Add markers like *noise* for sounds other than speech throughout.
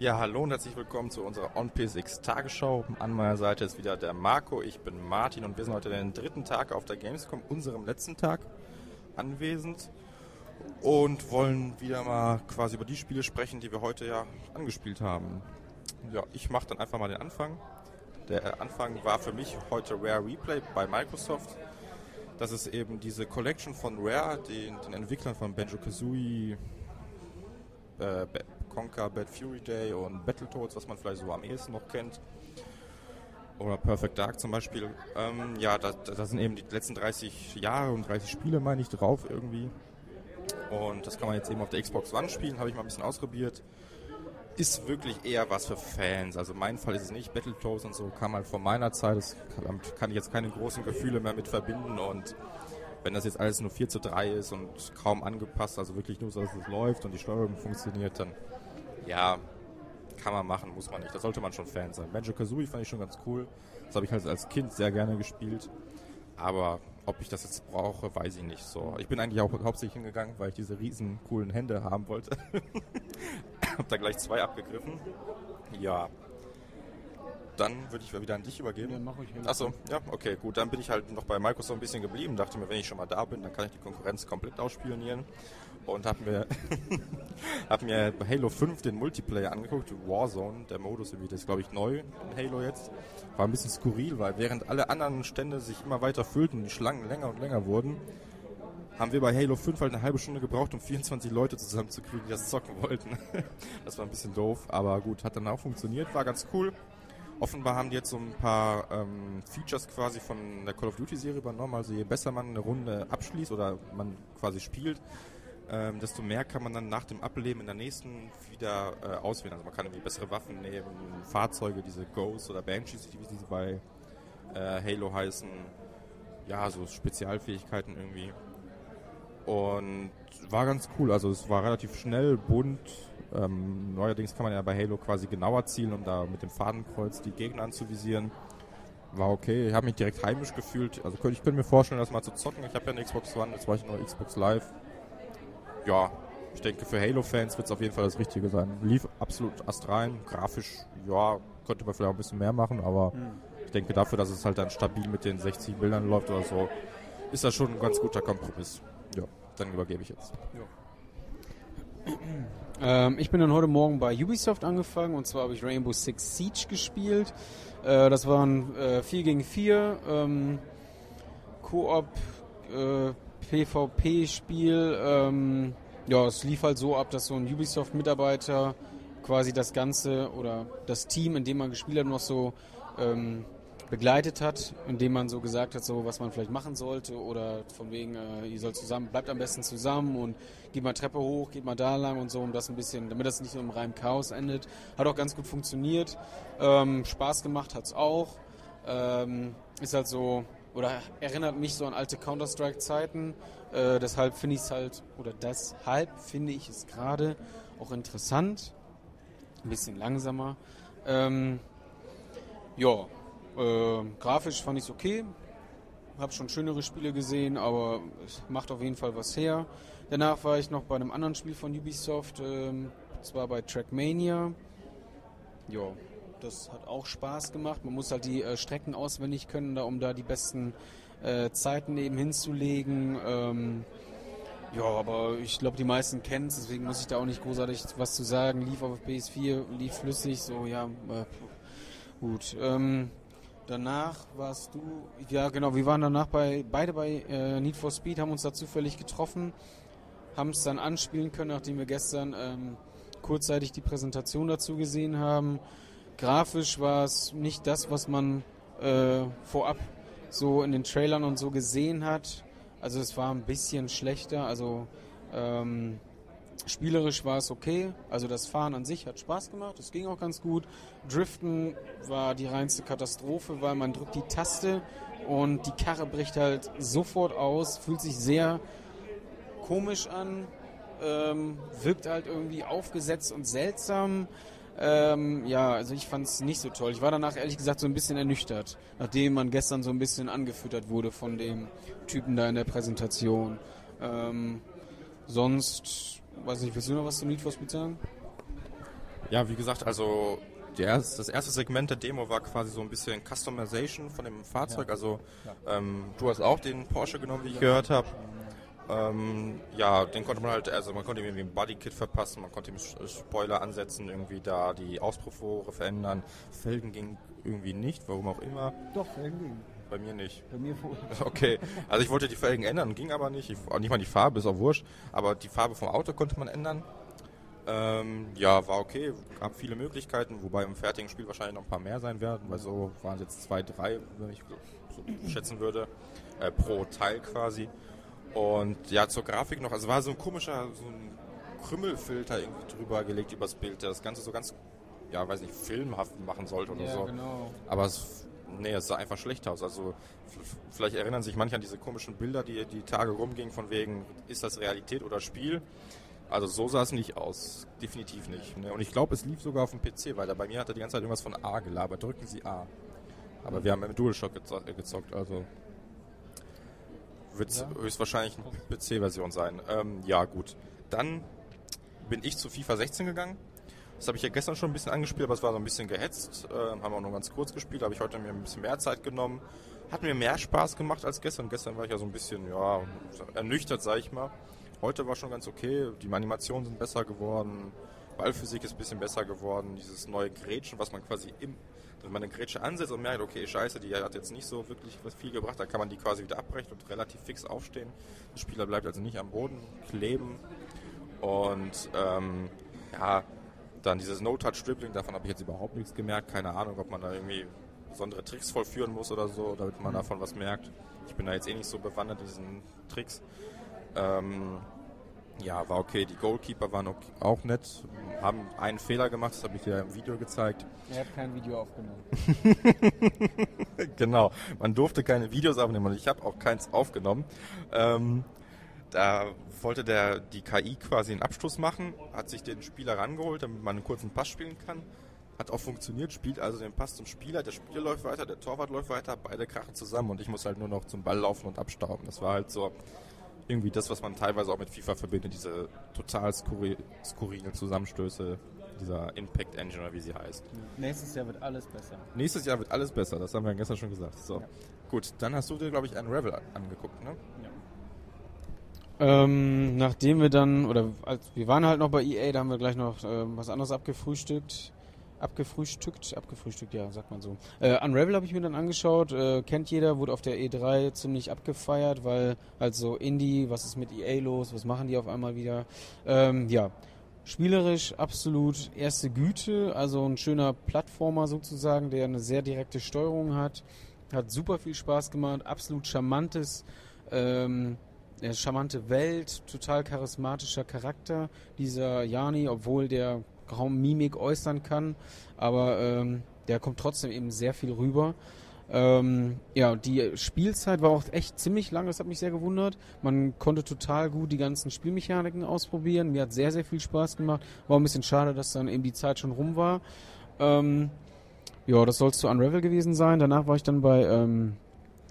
Ja, hallo und herzlich willkommen zu unserer OnPSX Tagesschau. An meiner Seite ist wieder der Marco, ich bin Martin und wir sind heute den dritten Tag auf der Gamescom, unserem letzten Tag, anwesend und wollen wieder mal quasi über die Spiele sprechen, die wir heute ja angespielt haben. Ja, ich mache dann einfach mal den Anfang. Der Anfang war für mich heute Rare Replay bei Microsoft. Das ist eben diese Collection von Rare, den, den Entwicklern von Banjo-Kazooie, äh, Conquer, Bad Fury Day und Battletoads, was man vielleicht so am ehesten noch kennt. Oder Perfect Dark zum Beispiel. Ähm, ja, da, da sind eben die letzten 30 Jahre und 30 Spiele, meine ich, drauf irgendwie. Und das kann man jetzt eben auf der Xbox One spielen, habe ich mal ein bisschen ausprobiert. Ist wirklich eher was für Fans. Also mein Fall ist es nicht. Battletoads und so kam halt von meiner Zeit. Das kann, kann ich jetzt keine großen Gefühle mehr mit verbinden. Und wenn das jetzt alles nur 4 zu 3 ist und kaum angepasst, also wirklich nur so, dass es läuft und die Steuerung funktioniert, dann ja, kann man machen, muss man nicht. Da sollte man schon Fan sein. Banjo Kazooie fand ich schon ganz cool. Das habe ich halt als Kind sehr gerne gespielt. Aber ob ich das jetzt brauche, weiß ich nicht. So, ich bin eigentlich auch hauptsächlich hingegangen, weil ich diese riesen coolen Hände haben wollte. *laughs* hab da gleich zwei abgegriffen. Ja, dann würde ich wieder an dich übergeben. Ja, mach ich Achso, ja, okay, gut. Dann bin ich halt noch bei Microsoft ein bisschen geblieben. Dachte mir, wenn ich schon mal da bin, dann kann ich die Konkurrenz komplett ausspionieren. Und habe mir, hab mir *laughs* bei Halo 5 den Multiplayer angeguckt, Warzone, der Modus, irgendwie, das ist glaube ich neu in Halo jetzt. War ein bisschen skurril, weil während alle anderen Stände sich immer weiter füllten und die Schlangen länger und länger wurden, haben wir bei Halo 5 halt eine halbe Stunde gebraucht, um 24 Leute zusammenzukriegen, die das zocken wollten. *laughs* das war ein bisschen doof, aber gut, hat dann auch funktioniert, war ganz cool. Offenbar haben die jetzt so ein paar ähm, Features quasi von der Call of Duty Serie übernommen. Also je besser man eine Runde abschließt oder man quasi spielt, ähm, desto mehr kann man dann nach dem Ableben in der nächsten wieder äh, auswählen. Also man kann irgendwie bessere Waffen nehmen, Fahrzeuge, diese Ghosts oder Banshees, wie sie bei äh, Halo heißen. Ja, so Spezialfähigkeiten irgendwie. Und war ganz cool. Also es war relativ schnell, bunt, ähm, neuerdings kann man ja bei Halo quasi genauer zielen, um da mit dem Fadenkreuz die Gegner anzuvisieren. War okay, ich habe mich direkt heimisch gefühlt. Also ich könnte mir vorstellen, das mal zu zocken. Ich habe ja eine Xbox One, jetzt war ich nur Xbox Live. Ja, ich denke, für Halo-Fans wird es auf jeden Fall das Richtige sein. Lief absolut astrein, grafisch, ja, könnte man vielleicht auch ein bisschen mehr machen, aber mhm. ich denke dafür, dass es halt dann stabil mit den 60 Bildern läuft oder so, ist das schon ein ganz guter Kompromiss. Ja, dann übergebe ich jetzt. Ja. Ähm, ich bin dann heute Morgen bei Ubisoft angefangen und zwar habe ich Rainbow Six Siege gespielt. Äh, das war ein äh, 4 gegen 4 ähm, Koop äh, PvP-Spiel. Ähm, ja, es lief halt so ab, dass so ein Ubisoft-Mitarbeiter quasi das Ganze oder das Team, in dem man gespielt hat, noch so ähm, begleitet hat, indem man so gesagt hat, so was man vielleicht machen sollte oder von wegen, äh, ihr sollt zusammen, bleibt am besten zusammen und geht mal Treppe hoch, geht mal da lang und so, um das ein bisschen, damit das nicht nur im reinen Chaos endet. Hat auch ganz gut funktioniert, ähm, Spaß gemacht hat's auch. Ähm, ist halt so, oder erinnert mich so an alte Counter-Strike-Zeiten. Äh, deshalb finde ich es halt, oder deshalb finde ich es gerade auch interessant. Ein bisschen langsamer. Ähm, ja, äh, grafisch fand ich es okay. Habe schon schönere Spiele gesehen, aber es macht auf jeden Fall was her. Danach war ich noch bei einem anderen Spiel von Ubisoft, ähm, zwar bei Trackmania. Ja, das hat auch Spaß gemacht. Man muss halt die äh, Strecken auswendig können, da, um da die besten äh, Zeiten eben hinzulegen. Ähm, ja, aber ich glaube, die meisten kennen es, deswegen muss ich da auch nicht großartig was zu sagen. Lief auf PS4, lief flüssig, so ja, äh, gut. Ähm, Danach warst du, ja genau, wir waren danach bei, beide bei äh, Need for Speed, haben uns da zufällig getroffen, haben es dann anspielen können, nachdem wir gestern ähm, kurzzeitig die Präsentation dazu gesehen haben. Grafisch war es nicht das, was man äh, vorab so in den Trailern und so gesehen hat. Also es war ein bisschen schlechter, also ähm, Spielerisch war es okay, also das Fahren an sich hat Spaß gemacht, es ging auch ganz gut. Driften war die reinste Katastrophe, weil man drückt die Taste und die Karre bricht halt sofort aus, fühlt sich sehr komisch an, ähm, wirkt halt irgendwie aufgesetzt und seltsam. Ähm, ja, also ich fand es nicht so toll. Ich war danach ehrlich gesagt so ein bisschen ernüchtert, nachdem man gestern so ein bisschen angefüttert wurde von dem Typen da in der Präsentation. Ähm, sonst weiß nicht, willst du noch was zu Need for Speed sagen? Ja, wie gesagt, also erste, das erste Segment der Demo war quasi so ein bisschen Customization von dem Fahrzeug. Ja. Also ähm, du hast auch den Porsche genommen, wie ich gehört habe. Ähm, ja, den konnte man halt, also man konnte ihm irgendwie ein Bodykit verpassen, man konnte ihm Spoiler ansetzen, irgendwie da die Auspuffrohre verändern. Felgen ging irgendwie nicht, warum auch immer. Doch, Felgen ging. Bei mir nicht. Bei mir wohl. *laughs* Okay, also ich wollte die Felgen ändern, ging aber nicht. Ich, nicht mal die Farbe, ist auch wurscht. Aber die Farbe vom Auto konnte man ändern. Ähm, ja, war okay, gab viele Möglichkeiten, wobei im fertigen Spiel wahrscheinlich noch ein paar mehr sein werden, weil so waren es jetzt zwei, drei, wenn ich so schätzen würde, äh, pro Teil quasi. Und ja, zur Grafik noch, also war so ein komischer, so ein Krümmelfilter irgendwie drüber gelegt übers Bild, der das Ganze so ganz, ja, weiß nicht, filmhaft machen sollte oder ja, so. Genau. Aber es, nee, es sah einfach schlecht aus. Also vielleicht erinnern sich manche an diese komischen Bilder, die die Tage rumgingen, von wegen, ist das Realität oder Spiel? Also so sah es nicht aus. Definitiv nicht. Ne? Und ich glaube, es lief sogar auf dem PC, weil da bei mir hat er die ganze Zeit irgendwas von A gelabert. Drücken Sie A. Aber wir haben mit DualShock äh, gezockt, also wird ja. höchstwahrscheinlich eine PC-Version sein. Ähm, ja, gut. Dann bin ich zu FIFA 16 gegangen. Das habe ich ja gestern schon ein bisschen angespielt, aber es war so ein bisschen gehetzt. Äh, haben auch nur ganz kurz gespielt, habe ich heute mir ein bisschen mehr Zeit genommen. Hat mir mehr Spaß gemacht als gestern. Gestern war ich ja so ein bisschen, ja, ernüchtert, sag ich mal. Heute war schon ganz okay. Die Animationen sind besser geworden. Ballphysik ist ein bisschen besser geworden. Dieses neue Grätschen, was man quasi im, wenn man eine Grätsche ansetzt und merkt, okay, scheiße, die hat jetzt nicht so wirklich viel gebracht, dann kann man die quasi wieder abbrechen und relativ fix aufstehen. Der Spieler bleibt also nicht am Boden kleben. Und ähm, ja, dann dieses No-Touch-Dribbling, davon habe ich jetzt überhaupt nichts gemerkt. Keine Ahnung, ob man da irgendwie besondere Tricks vollführen muss oder so, damit man davon was merkt. Ich bin da jetzt eh nicht so bewandert in diesen Tricks. Ähm, ja, war okay. Die Goalkeeper waren auch nett, haben einen Fehler gemacht, das habe ich dir im Video gezeigt. Er hat kein Video aufgenommen. *laughs* genau, man durfte keine Videos aufnehmen und ich habe auch keins aufgenommen. Ähm, da wollte der die KI quasi einen Abstoß machen, hat sich den Spieler rangeholt, damit man einen kurzen Pass spielen kann. Hat auch funktioniert, spielt also den Pass zum Spieler, der Spieler läuft weiter, der Torwart läuft weiter, beide krachen zusammen und ich muss halt nur noch zum Ball laufen und abstauben. Das war halt so, irgendwie das, was man teilweise auch mit FIFA verbindet, diese total skurri skurrilen Zusammenstöße dieser Impact Engine oder wie sie heißt. Nächstes Jahr wird alles besser. Nächstes Jahr wird alles besser, das haben wir gestern schon gesagt. So. Ja. Gut, dann hast du dir, glaube ich, einen Rebel angeguckt, ne? Ja. Ähm, nachdem wir dann, oder als, wir waren halt noch bei EA, da haben wir gleich noch äh, was anderes abgefrühstückt abgefrühstückt, abgefrühstückt, ja, sagt man so. Äh, Unravel habe ich mir dann angeschaut, äh, kennt jeder, wurde auf der E3 ziemlich abgefeiert, weil also Indie, was ist mit EA los, was machen die auf einmal wieder? Ähm, ja, spielerisch absolut erste Güte, also ein schöner Plattformer sozusagen, der eine sehr direkte Steuerung hat, hat super viel Spaß gemacht, absolut charmantes ähm, eine charmante Welt, total charismatischer Charakter, dieser Jani, obwohl der kaum Mimik äußern kann, aber ähm, der kommt trotzdem eben sehr viel rüber. Ähm, ja, die Spielzeit war auch echt ziemlich lang, das hat mich sehr gewundert. Man konnte total gut die ganzen Spielmechaniken ausprobieren. Mir hat sehr, sehr viel Spaß gemacht. War ein bisschen schade, dass dann eben die Zeit schon rum war. Ähm, ja, das soll es zu Unravel gewesen sein. Danach war ich dann bei ähm,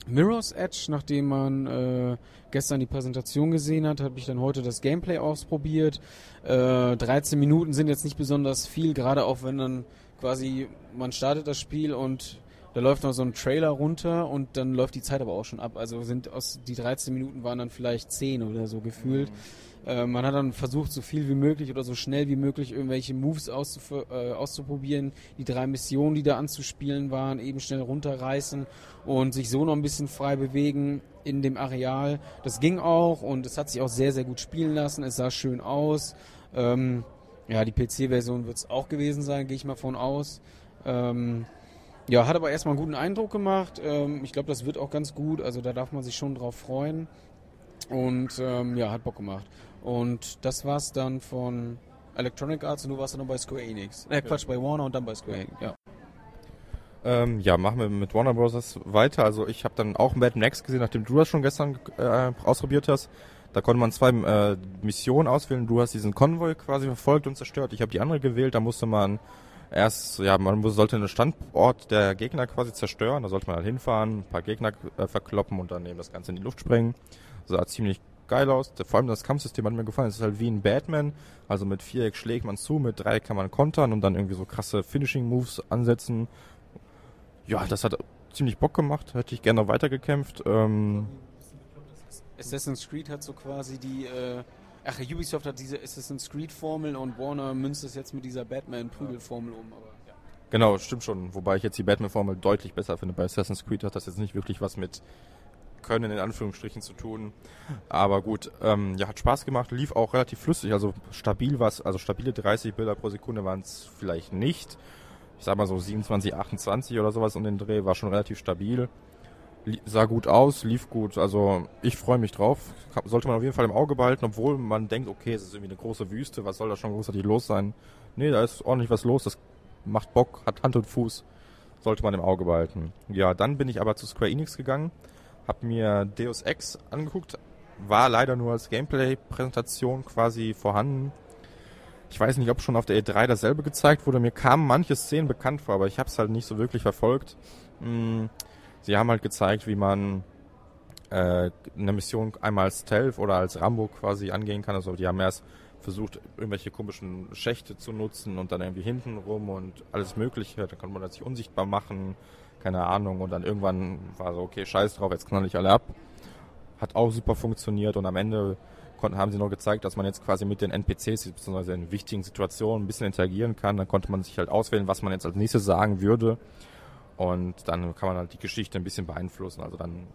Mirror's Edge, nachdem man äh, gestern die Präsentation gesehen hat, habe ich dann heute das Gameplay ausprobiert. Äh, 13 Minuten sind jetzt nicht besonders viel, gerade auch wenn dann quasi man startet das Spiel und da läuft noch so ein Trailer runter und dann läuft die Zeit aber auch schon ab. Also sind aus die 13 Minuten waren dann vielleicht 10 oder so gefühlt. Mhm. Äh, man hat dann versucht, so viel wie möglich oder so schnell wie möglich irgendwelche Moves äh, auszuprobieren. Die drei Missionen, die da anzuspielen waren, eben schnell runterreißen und sich so noch ein bisschen frei bewegen in dem Areal. Das ging auch und es hat sich auch sehr, sehr gut spielen lassen. Es sah schön aus. Ähm, ja, die PC-Version wird es auch gewesen sein, gehe ich mal von aus. Ähm, ja, hat aber erstmal einen guten Eindruck gemacht. Ähm, ich glaube, das wird auch ganz gut. Also da darf man sich schon drauf freuen. Und ähm, ja, hat Bock gemacht. Und das war's dann von Electronic Arts und du warst dann noch bei Square Enix. Äh, Quatsch, bei Warner und dann bei Square Enix, ja. Ähm, ja, machen wir mit Warner Bros. weiter. Also ich habe dann auch Mad Max gesehen, nachdem du das schon gestern äh, ausprobiert hast. Da konnte man zwei äh, Missionen auswählen. Du hast diesen Konvoi quasi verfolgt und zerstört. Ich habe die andere gewählt. Da musste man erst, ja, man sollte einen Standort der Gegner quasi zerstören. Da sollte man halt hinfahren, ein paar Gegner äh, verkloppen und dann eben das Ganze in die Luft sprengen. Sah ziemlich geil aus. Vor allem das Kampfsystem hat mir gefallen. Es ist halt wie ein Batman. Also mit Viereck schlägt man zu, mit Dreieck kann man kontern und dann irgendwie so krasse Finishing-Moves ansetzen. Ja, das hat ziemlich Bock gemacht. Hätte ich gerne noch weitergekämpft. Ähm, Assassin's Creed hat so quasi die. Äh, ach, Ubisoft hat diese Assassin's Creed-Formel und Warner münzt es jetzt mit dieser Batman-Prügel-Formel um. Aber, ja. Genau, stimmt schon. Wobei ich jetzt die Batman-Formel deutlich besser finde. Bei Assassin's Creed hat das jetzt nicht wirklich was mit Können in Anführungsstrichen zu tun. Aber gut, ähm, ja, hat Spaß gemacht, lief auch relativ flüssig. Also stabil war also stabile 30 Bilder pro Sekunde waren es vielleicht nicht. Ich sag mal so 27, 28 oder sowas um den Dreh, war schon relativ stabil. Sah gut aus, lief gut. Also ich freue mich drauf. Sollte man auf jeden Fall im Auge behalten, obwohl man denkt, okay, es ist irgendwie eine große Wüste, was soll da schon großartig los sein? Nee, da ist ordentlich was los, das macht Bock, hat Hand und Fuß. Sollte man im Auge behalten. Ja, dann bin ich aber zu Square Enix gegangen, habe mir Deus Ex angeguckt, war leider nur als Gameplay-Präsentation quasi vorhanden. Ich weiß nicht, ob schon auf der E3 dasselbe gezeigt wurde. Mir kamen manche Szenen bekannt vor, aber ich habe es halt nicht so wirklich verfolgt. Mm, Sie haben halt gezeigt, wie man äh, eine Mission einmal als Stealth oder als Rambo quasi angehen kann. Also die haben erst versucht, irgendwelche komischen Schächte zu nutzen und dann irgendwie hinten rum und alles Mögliche. Da konnte man das sich unsichtbar machen, keine Ahnung. Und dann irgendwann war so, okay, scheiß drauf, jetzt knall ich alle ab. Hat auch super funktioniert und am Ende konnten, haben sie noch gezeigt, dass man jetzt quasi mit den NPCs, beziehungsweise in wichtigen Situationen ein bisschen interagieren kann. Dann konnte man sich halt auswählen, was man jetzt als nächstes sagen würde. Und dann kann man halt die Geschichte ein bisschen beeinflussen. Also dann,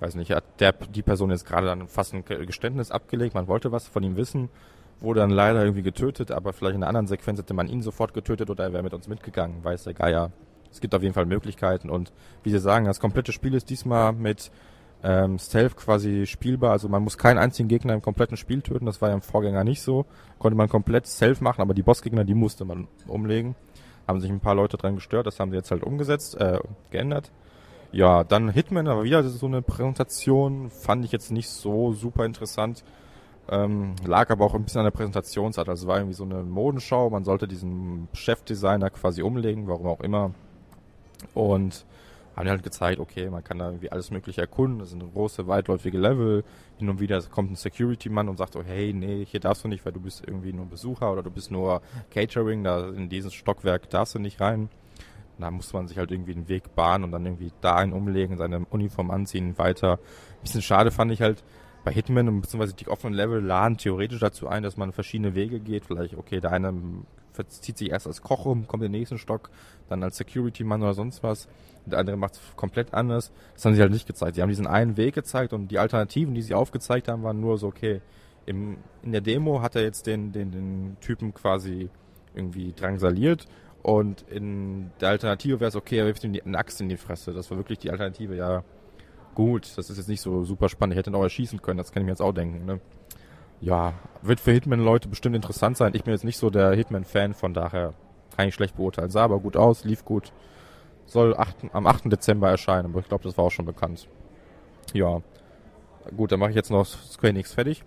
weiß nicht, hat der, die Person jetzt gerade dann fast ein Ge- Geständnis abgelegt, man wollte was von ihm wissen, wurde dann leider irgendwie getötet, aber vielleicht in einer anderen Sequenz hätte man ihn sofort getötet oder er wäre mit uns mitgegangen, weiß der Geier. Es gibt auf jeden Fall Möglichkeiten und wie Sie sagen, das komplette Spiel ist diesmal mit ähm, Stealth quasi spielbar. Also man muss keinen einzigen Gegner im kompletten Spiel töten. Das war ja im Vorgänger nicht so. Konnte man komplett Stealth machen, aber die Bossgegner, die musste man umlegen. Haben sich ein paar Leute dran gestört. Das haben sie jetzt halt umgesetzt, äh, geändert. Ja, dann Hitman, aber wieder so eine Präsentation. Fand ich jetzt nicht so super interessant. Ähm, lag aber auch ein bisschen an der Präsentationsart. Also war irgendwie so eine Modenschau. Man sollte diesen Chefdesigner quasi umlegen, warum auch immer. Und haben halt gezeigt, okay, man kann da irgendwie alles mögliche erkunden. Das sind große, weitläufige Level. Hin und wieder kommt ein Security-Mann und sagt, oh, hey, nee, hier darfst du nicht, weil du bist irgendwie nur Besucher oder du bist nur Catering, da in dieses Stockwerk darfst du nicht rein. Da muss man sich halt irgendwie einen Weg bahnen und dann irgendwie da einen umlegen, seine Uniform anziehen, weiter. Ein bisschen schade fand ich halt, bei Hitman und beziehungsweise die offenen Level laden theoretisch dazu ein, dass man verschiedene Wege geht. Vielleicht, okay, der eine verzieht sich erst als Koch um, kommt in den nächsten Stock, dann als Security-Mann oder sonst was. Und der andere macht es komplett anders. Das haben sie halt nicht gezeigt. Sie haben diesen einen Weg gezeigt und die Alternativen, die sie aufgezeigt haben, waren nur so, okay, im, in der Demo hat er jetzt den, den, den Typen quasi irgendwie drangsaliert und in der Alternative wäre es okay, er wirft ihm eine Axt in die Fresse. Das war wirklich die Alternative, ja. Gut, das ist jetzt nicht so super spannend. Ich hätte ihn auch erschießen können, das kann ich mir jetzt auch denken. Ne? Ja, wird für Hitman-Leute bestimmt interessant sein. Ich bin jetzt nicht so der Hitman-Fan, von daher kann ich schlecht beurteilen. Sah aber gut aus, lief gut. Soll 8, am 8. Dezember erscheinen, aber ich glaube, das war auch schon bekannt. Ja, gut, dann mache ich jetzt noch Square Enix fertig.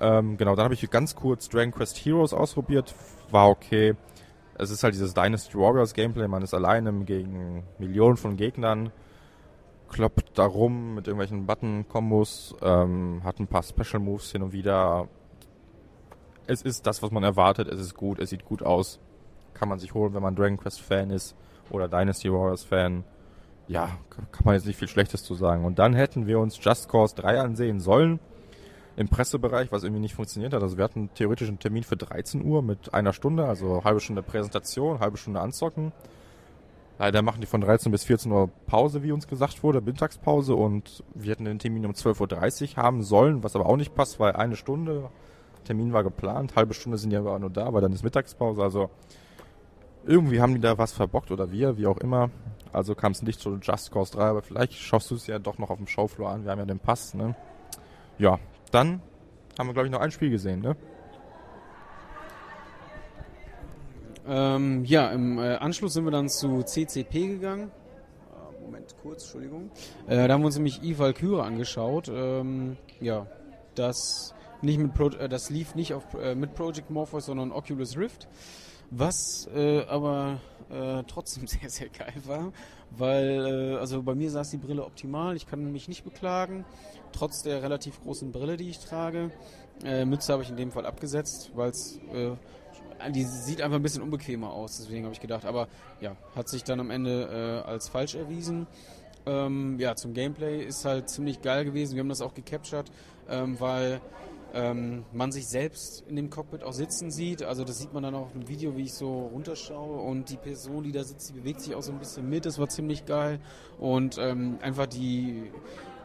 Ähm, genau, dann habe ich ganz kurz Dragon Quest Heroes ausprobiert. War okay. Es ist halt dieses Dynasty Warriors Gameplay. Man ist alleine gegen Millionen von Gegnern kloppt da rum mit irgendwelchen Button-Kombos, ähm, hat ein paar Special Moves hin und wieder. Es ist das, was man erwartet, es ist gut, es sieht gut aus. Kann man sich holen, wenn man Dragon Quest Fan ist oder Dynasty Warriors Fan. Ja, kann man jetzt nicht viel Schlechtes zu sagen. Und dann hätten wir uns Just Cause 3 ansehen sollen im Pressebereich, was irgendwie nicht funktioniert hat. Also wir hatten theoretisch einen Termin für 13 Uhr mit einer Stunde, also halbe Stunde Präsentation, halbe Stunde Anzocken. Leider machen die von 13 bis 14 Uhr Pause, wie uns gesagt wurde, Mittagspause und wir hätten den Termin um 12.30 Uhr haben sollen, was aber auch nicht passt, weil eine Stunde, Termin war geplant, halbe Stunde sind die aber nur da, aber dann ist Mittagspause, also irgendwie haben die da was verbockt oder wir, wie auch immer. Also kam es nicht zu Just Cause 3, aber vielleicht schaust du es ja doch noch auf dem Showfloor an, wir haben ja den Pass, ne? Ja, dann haben wir glaube ich noch ein Spiel gesehen, ne? Ähm, ja, im äh, Anschluss sind wir dann zu CCP gegangen. Äh, Moment, kurz, Entschuldigung. Äh, da haben wir uns nämlich Eve Valkyrie angeschaut. Ähm, ja, das nicht mit Pro äh, das lief nicht auf, äh, mit Project Morpheus, sondern Oculus Rift. Was äh, aber äh, trotzdem *laughs* sehr, sehr geil war, weil, äh, also bei mir saß die Brille optimal, ich kann mich nicht beklagen, trotz der relativ großen Brille, die ich trage. Äh, Mütze habe ich in dem Fall abgesetzt, weil es äh, die sieht einfach ein bisschen unbequemer aus, deswegen habe ich gedacht, aber ja, hat sich dann am Ende äh, als falsch erwiesen. Ähm, ja, zum Gameplay ist halt ziemlich geil gewesen. Wir haben das auch gecaptured, ähm, weil ähm, man sich selbst in dem Cockpit auch sitzen sieht. Also das sieht man dann auch im Video, wie ich so runterschaue und die Person, die da sitzt, die bewegt sich auch so ein bisschen mit. Das war ziemlich geil und ähm, einfach die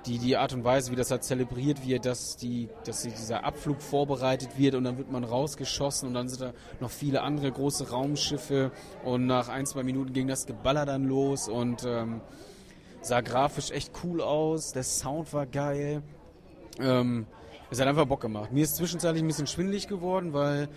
die, die Art und Weise, wie das halt zelebriert wird, dass, die, dass dieser Abflug vorbereitet wird und dann wird man rausgeschossen und dann sind da noch viele andere große Raumschiffe und nach ein, zwei Minuten ging das Geballer dann los und ähm, sah grafisch echt cool aus, der Sound war geil. Ähm, es hat einfach Bock gemacht. Mir ist zwischenzeitlich ein bisschen schwindelig geworden, weil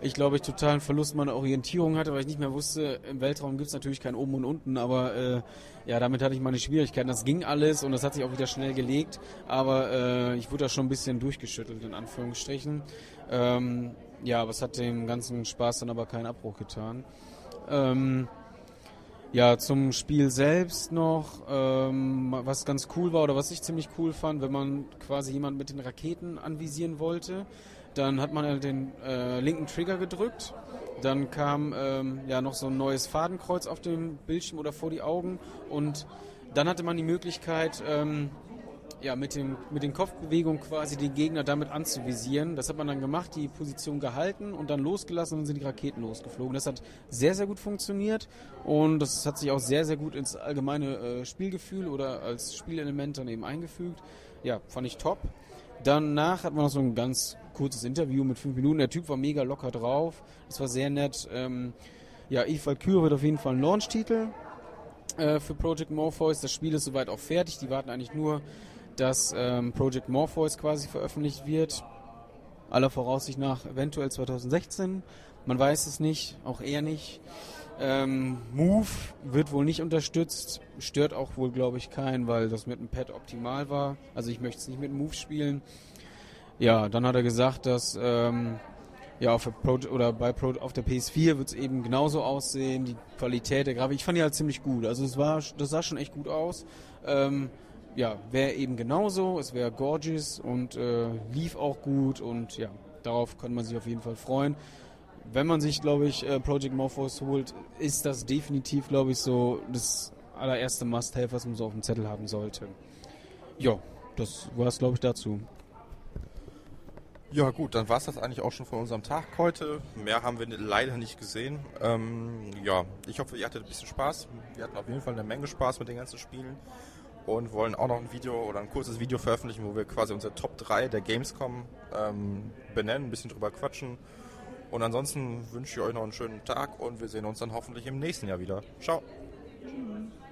ich glaube, ich totalen Verlust meiner Orientierung hatte, weil ich nicht mehr wusste, im Weltraum gibt es natürlich kein Oben und Unten, aber äh, ja, damit hatte ich meine Schwierigkeiten. Das ging alles und das hat sich auch wieder schnell gelegt, aber äh, ich wurde da schon ein bisschen durchgeschüttelt, in Anführungsstrichen. Ähm, ja, aber es hat dem ganzen Spaß dann aber keinen Abbruch getan. Ähm, ja, zum Spiel selbst noch, ähm, was ganz cool war oder was ich ziemlich cool fand, wenn man quasi jemand mit den Raketen anvisieren wollte, dann hat man den äh, linken Trigger gedrückt, dann kam ähm, ja noch so ein neues Fadenkreuz auf dem Bildschirm oder vor die Augen und dann hatte man die Möglichkeit, ähm, ja, mit, dem, mit den Kopfbewegungen quasi den Gegner damit anzuvisieren. Das hat man dann gemacht, die Position gehalten und dann losgelassen und sind die Raketen losgeflogen. Das hat sehr, sehr gut funktioniert und das hat sich auch sehr, sehr gut ins allgemeine äh, Spielgefühl oder als Spielelement dann eben eingefügt. Ja, fand ich top. Danach hat man noch so ein ganz kurzes Interview mit fünf Minuten. Der Typ war mega locker drauf. Das war sehr nett. Ähm, ja, Eve Valkyrie wird auf jeden Fall ein Launch-Titel äh, für Project Morpheus. Das Spiel ist soweit auch fertig. Die warten eigentlich nur dass ähm, Project Morpheus quasi veröffentlicht wird. Aller Voraussicht nach eventuell 2016. Man weiß es nicht, auch eher nicht. Ähm, Move wird wohl nicht unterstützt, stört auch wohl, glaube ich, keinen, weil das mit dem Pad optimal war. Also ich möchte es nicht mit Move spielen. Ja, dann hat er gesagt, dass ähm, ja auf der Pro oder bei Pro auf der PS4 wird es eben genauso aussehen. Die Qualität der Grafik, ich fand die halt ziemlich gut. Also es war, das sah schon echt gut aus. Ähm, ja, wäre eben genauso. Es wäre gorgeous und äh, lief auch gut und ja, darauf kann man sich auf jeden Fall freuen. Wenn man sich, glaube ich, äh, Project Morphos holt, ist das definitiv, glaube ich, so das allererste Must-Have, was man so auf dem Zettel haben sollte. Ja, das war es, glaube ich, dazu. Ja gut, dann war es das eigentlich auch schon von unserem Tag heute. Mehr haben wir leider nicht gesehen. Ähm, ja, ich hoffe, ihr hattet ein bisschen Spaß. Wir hatten auf jeden Fall eine Menge Spaß mit den ganzen Spielen und wollen auch noch ein Video oder ein kurzes Video veröffentlichen, wo wir quasi unsere Top 3 der Gamescom ähm, benennen, ein bisschen drüber quatschen. Und ansonsten wünsche ich euch noch einen schönen Tag und wir sehen uns dann hoffentlich im nächsten Jahr wieder. Ciao.